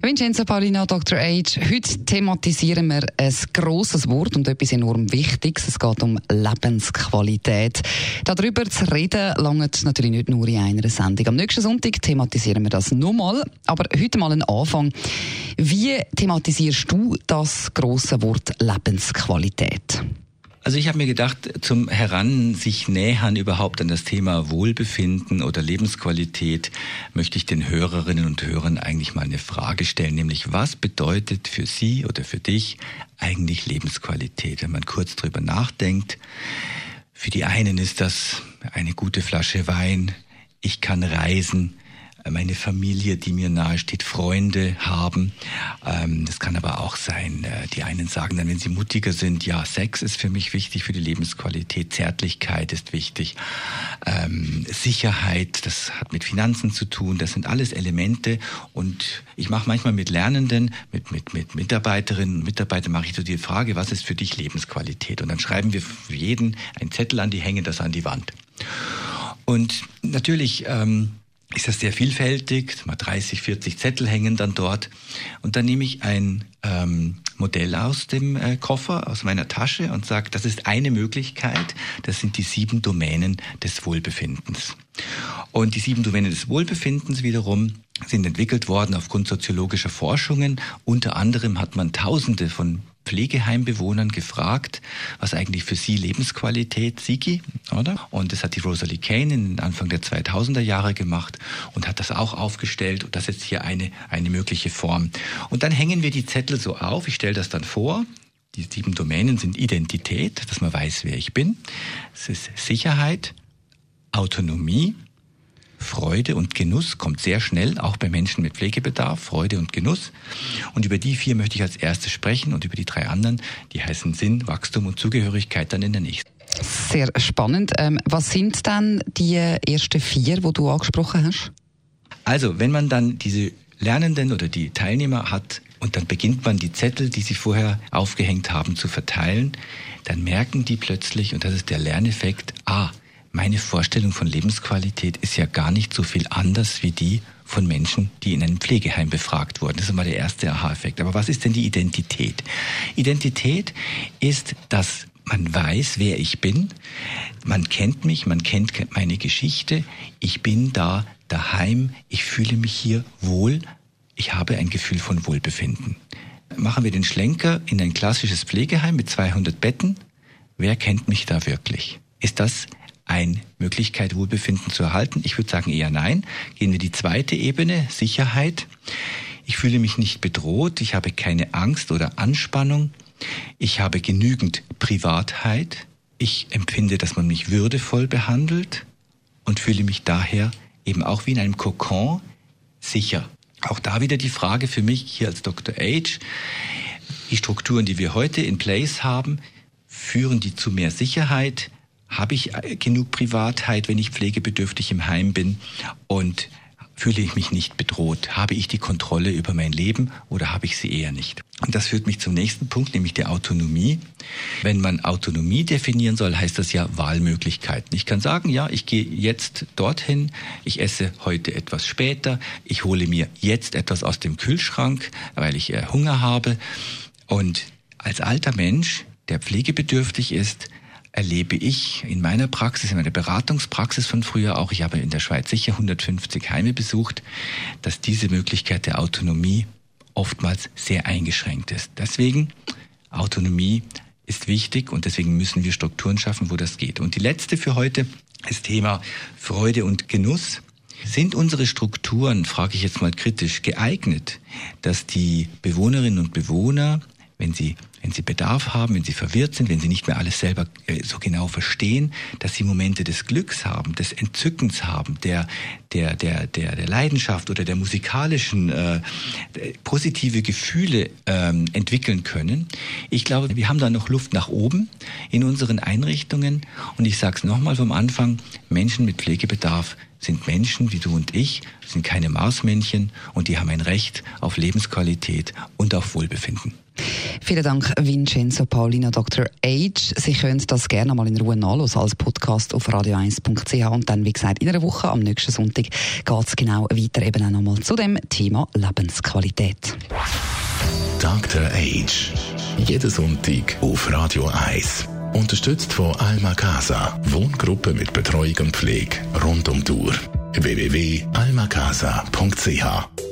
Vincenzo Paulino, Dr. Age. Heute thematisieren wir ein grosses Wort und etwas enorm Wichtiges. Es geht um Lebensqualität. Darüber zu reden, langt natürlich nicht nur in einer Sendung. Am nächsten Sonntag thematisieren wir das nochmal. Aber heute mal ein Anfang. Wie thematisierst du das grosse Wort Lebensqualität? Also ich habe mir gedacht, zum Heran sich nähern überhaupt an das Thema Wohlbefinden oder Lebensqualität, möchte ich den Hörerinnen und Hörern eigentlich mal eine Frage stellen, nämlich was bedeutet für Sie oder für dich eigentlich Lebensqualität, wenn man kurz drüber nachdenkt. Für die einen ist das eine gute Flasche Wein, ich kann reisen, meine Familie, die mir nahe steht, Freunde haben. Ähm, das kann aber auch sein, äh, die einen sagen dann, wenn sie mutiger sind, ja, Sex ist für mich wichtig für die Lebensqualität, Zärtlichkeit ist wichtig, ähm, Sicherheit, das hat mit Finanzen zu tun, das sind alles Elemente und ich mache manchmal mit Lernenden, mit, mit, mit Mitarbeiterinnen und Mitarbeitern mache ich so die Frage, was ist für dich Lebensqualität? Und dann schreiben wir für jeden einen Zettel an, die hängen das an die Wand. Und natürlich ähm, ist das sehr vielfältig. Mal 30, 40 Zettel hängen dann dort. Und dann nehme ich ein ähm, Modell aus dem äh, Koffer, aus meiner Tasche und sage, das ist eine Möglichkeit. Das sind die sieben Domänen des Wohlbefindens. Und die sieben Domänen des Wohlbefindens wiederum sind entwickelt worden aufgrund soziologischer Forschungen. Unter anderem hat man Tausende von Pflegeheimbewohnern gefragt, was eigentlich für sie Lebensqualität Sigi, oder? Und das hat die Rosalie Kane in den Anfang der 2000er Jahre gemacht und hat das auch aufgestellt und das ist hier eine, eine mögliche Form. Und dann hängen wir die Zettel so auf, ich stelle das dann vor, die sieben Domänen sind Identität, dass man weiß, wer ich bin. Es ist Sicherheit, Autonomie, Freude und Genuss kommt sehr schnell, auch bei Menschen mit Pflegebedarf, Freude und Genuss. Und über die vier möchte ich als erstes sprechen und über die drei anderen, die heißen Sinn, Wachstum und Zugehörigkeit dann in der nächsten. Sehr spannend. Ähm, was sind dann die ersten vier, wo du angesprochen hast? Also, wenn man dann diese Lernenden oder die Teilnehmer hat und dann beginnt man die Zettel, die sie vorher aufgehängt haben, zu verteilen, dann merken die plötzlich, und das ist der Lerneffekt, ah, meine Vorstellung von Lebensqualität ist ja gar nicht so viel anders wie die von Menschen, die in einem Pflegeheim befragt wurden. Das ist mal der erste Aha-Effekt. Aber was ist denn die Identität? Identität ist, dass man weiß, wer ich bin. Man kennt mich, man kennt meine Geschichte. Ich bin da daheim. Ich fühle mich hier wohl. Ich habe ein Gefühl von Wohlbefinden. Machen wir den Schlenker in ein klassisches Pflegeheim mit 200 Betten. Wer kennt mich da wirklich? Ist das eine Möglichkeit, Wohlbefinden zu erhalten? Ich würde sagen eher nein. Gehen wir die zweite Ebene, Sicherheit. Ich fühle mich nicht bedroht, ich habe keine Angst oder Anspannung, ich habe genügend Privatheit, ich empfinde, dass man mich würdevoll behandelt und fühle mich daher eben auch wie in einem Kokon sicher. Auch da wieder die Frage für mich hier als Dr. H. Die Strukturen, die wir heute in place haben, führen die zu mehr Sicherheit? Habe ich äh, genug Privatheit, wenn ich pflegebedürftig im Heim bin? Und fühle ich mich nicht bedroht? Habe ich die Kontrolle über mein Leben oder habe ich sie eher nicht? Und das führt mich zum nächsten Punkt, nämlich der Autonomie. Wenn man Autonomie definieren soll, heißt das ja Wahlmöglichkeiten. Ich kann sagen, ja, ich gehe jetzt dorthin, ich esse heute etwas später, ich hole mir jetzt etwas aus dem Kühlschrank, weil ich äh, Hunger habe. Und als alter Mensch, der pflegebedürftig ist, erlebe ich in meiner Praxis, in meiner Beratungspraxis von früher auch, ich habe in der Schweiz sicher 150 Heime besucht, dass diese Möglichkeit der Autonomie oftmals sehr eingeschränkt ist. Deswegen Autonomie ist wichtig und deswegen müssen wir Strukturen schaffen, wo das geht. Und die letzte für heute ist Thema Freude und Genuss. Sind unsere Strukturen, frage ich jetzt mal kritisch, geeignet, dass die Bewohnerinnen und Bewohner, wenn sie wenn sie Bedarf haben, wenn sie verwirrt sind, wenn sie nicht mehr alles selber äh, so genau verstehen, dass sie Momente des Glücks haben, des Entzückens haben, der, der, der, der, der Leidenschaft oder der musikalischen äh, positive Gefühle ähm, entwickeln können. Ich glaube, wir haben da noch Luft nach oben in unseren Einrichtungen. Und ich sage es nochmal vom Anfang, Menschen mit Pflegebedarf sind Menschen wie du und ich, sind keine Marsmännchen und die haben ein Recht auf Lebensqualität und auf Wohlbefinden. Vielen Dank, Vincenzo Paulino, Dr. H. Sie können das gerne mal in Ruhe nachlesen als Podcast auf radio1.ch und dann, wie gesagt, in einer Woche am nächsten Sonntag geht es genau weiter eben auch nochmal zu dem Thema Lebensqualität. Dr. H. Jeden Sonntag auf Radio 1. Unterstützt von Alma Casa, Wohngruppe mit Betreuung und Pflege rund um die Uhr. www.almacasa.ch